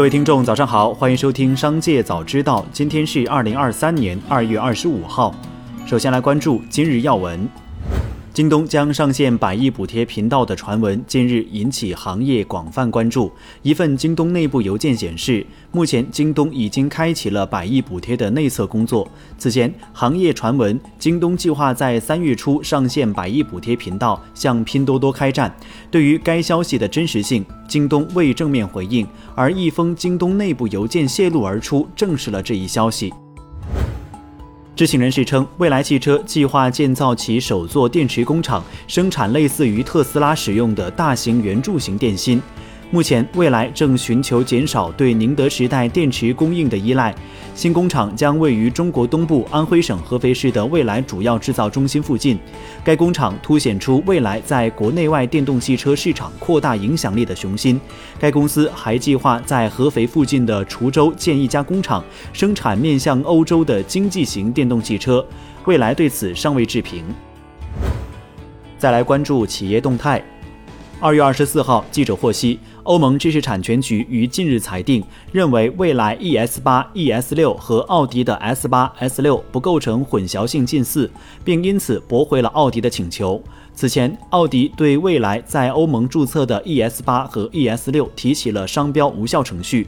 各位听众，早上好，欢迎收听《商界早知道》。今天是二零二三年二月二十五号。首先来关注今日要闻。京东将上线百亿补贴频道的传闻近日引起行业广泛关注。一份京东内部邮件显示，目前京东已经开启了百亿补贴的内测工作。此前，行业传闻京东计划在三月初上线百亿补贴频道，向拼多多开战。对于该消息的真实性，京东未正面回应，而一封京东内部邮件泄露而出，证实了这一消息。知情人士称，蔚来汽车计划建造其首座电池工厂，生产类似于特斯拉使用的大型圆柱形电芯。目前，蔚来正寻求减少对宁德时代电池供应的依赖。新工厂将位于中国东部安徽省合肥市的蔚来主要制造中心附近。该工厂凸显出蔚来在国内外电动汽车市场扩大影响力的雄心。该公司还计划在合肥附近的滁州建一家工厂，生产面向欧洲的经济型电动汽车。蔚来对此尚未置评。再来关注企业动态。二月二十四号，记者获悉。欧盟知识产权局于近日裁定，认为未来 ES 八、ES 六和奥迪的 S 八、S 六不构成混淆性近似，并因此驳回了奥迪的请求。此前，奥迪对未来在欧盟注册的 ES 八和 ES 六提起了商标无效程序。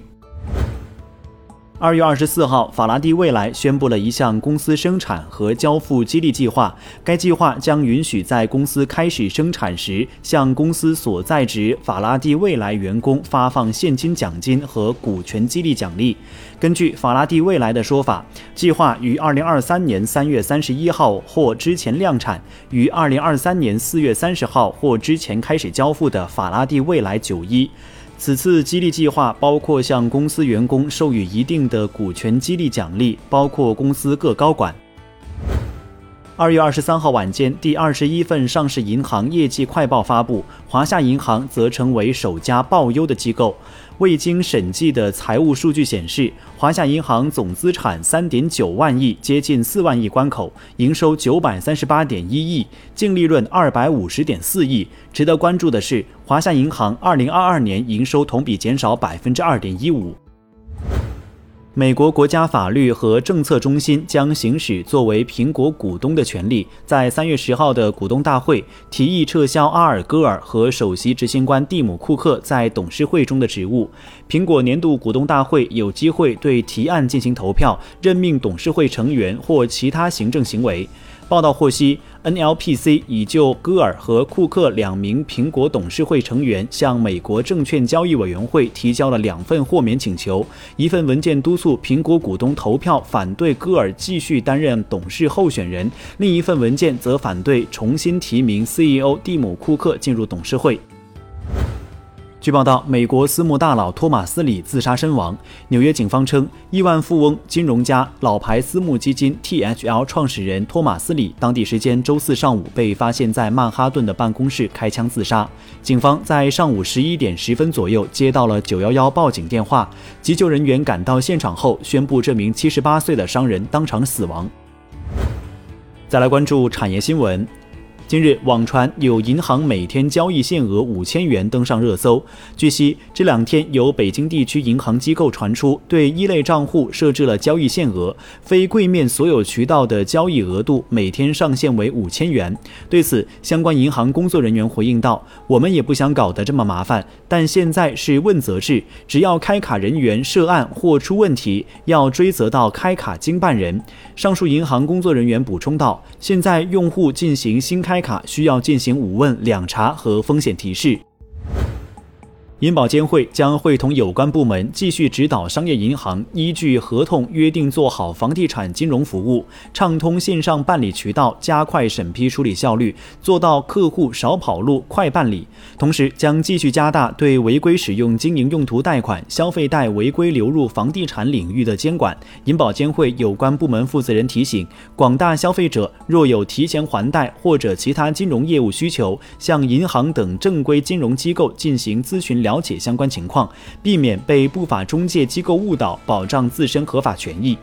二月二十四号，法拉第未来宣布了一项公司生产和交付激励计划。该计划将允许在公司开始生产时，向公司所在职法拉第未来员工发放现金奖金和股权激励奖励。根据法拉第未来的说法，计划于二零二三年三月三十一号或之前量产，于二零二三年四月三十号或之前开始交付的法拉第未来九一。此次激励计划包括向公司员工授予一定的股权激励奖励，包括公司各高管。二月二十三号晚间，第二十一份上市银行业绩快报发布，华夏银行则成为首家报优的机构。未经审计的财务数据显示，华夏银行总资产三点九万亿，接近四万亿关口，营收九百三十八点一亿，净利润二百五十点四亿。值得关注的是，华夏银行二零二二年营收同比减少百分之二点一五。美国国家法律和政策中心将行使作为苹果股东的权利，在三月十号的股东大会提议撤销阿尔戈尔和首席执行官蒂姆·库克在董事会中的职务。苹果年度股东大会有机会对提案进行投票，任命董事会成员或其他行政行为。报道获悉，NLPC 已就戈尔和库克两名苹果董事会成员向美国证券交易委员会提交了两份豁免请求。一份文件督促苹果股东投票反对戈尔继续担任董事候选人，另一份文件则反对重新提名 CEO 蒂姆·库克进入董事会。据报道，美国私募大佬托马斯·里自杀身亡。纽约警方称，亿万富翁、金融家、老牌私募基金 THL 创始人托马斯·里，当地时间周四上午被发现在曼哈顿的办公室开枪自杀。警方在上午十一点十分左右接到了911报警电话，急救人员赶到现场后宣布，这名78岁的商人当场死亡。再来关注产业新闻。近日，网传有银行每天交易限额五千元登上热搜。据悉，这两天有北京地区银行机构传出，对一类账户设置了交易限额，非柜面所有渠道的交易额度每天上限为五千元。对此，相关银行工作人员回应道：“我们也不想搞得这么麻烦，但现在是问责制，只要开卡人员涉案或出问题，要追责到开卡经办人。”上述银行工作人员补充道：“现在用户进行新开。”开卡需要进行五问两查和风险提示。银保监会将会同有关部门继续指导商业银行依据合同约定做好房地产金融服务，畅通线上办理渠道，加快审批处理效率，做到客户少跑路、快办理。同时，将继续加大对违规使用经营用途贷款、消费贷违规流入房地产领域的监管。银保监会有关部门负责人提醒广大消费者，若有提前还贷或者其他金融业务需求，向银行等正规金融机构进行咨询了。了解相关情况，避免被不法中介机构误导，保障自身合法权益。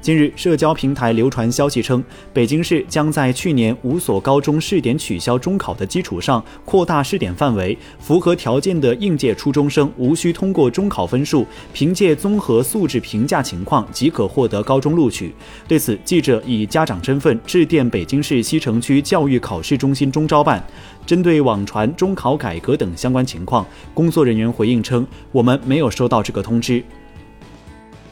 近日，社交平台流传消息称，北京市将在去年五所高中试点取消中考的基础上，扩大试点范围。符合条件的应届初中生无需通过中考分数，凭借综合素质评价情况即可获得高中录取。对此，记者以家长身份致电北京市西城区教育考试中心中招办，针对网传中考改革等相关情况，工作人员回应称：“我们没有收到这个通知。”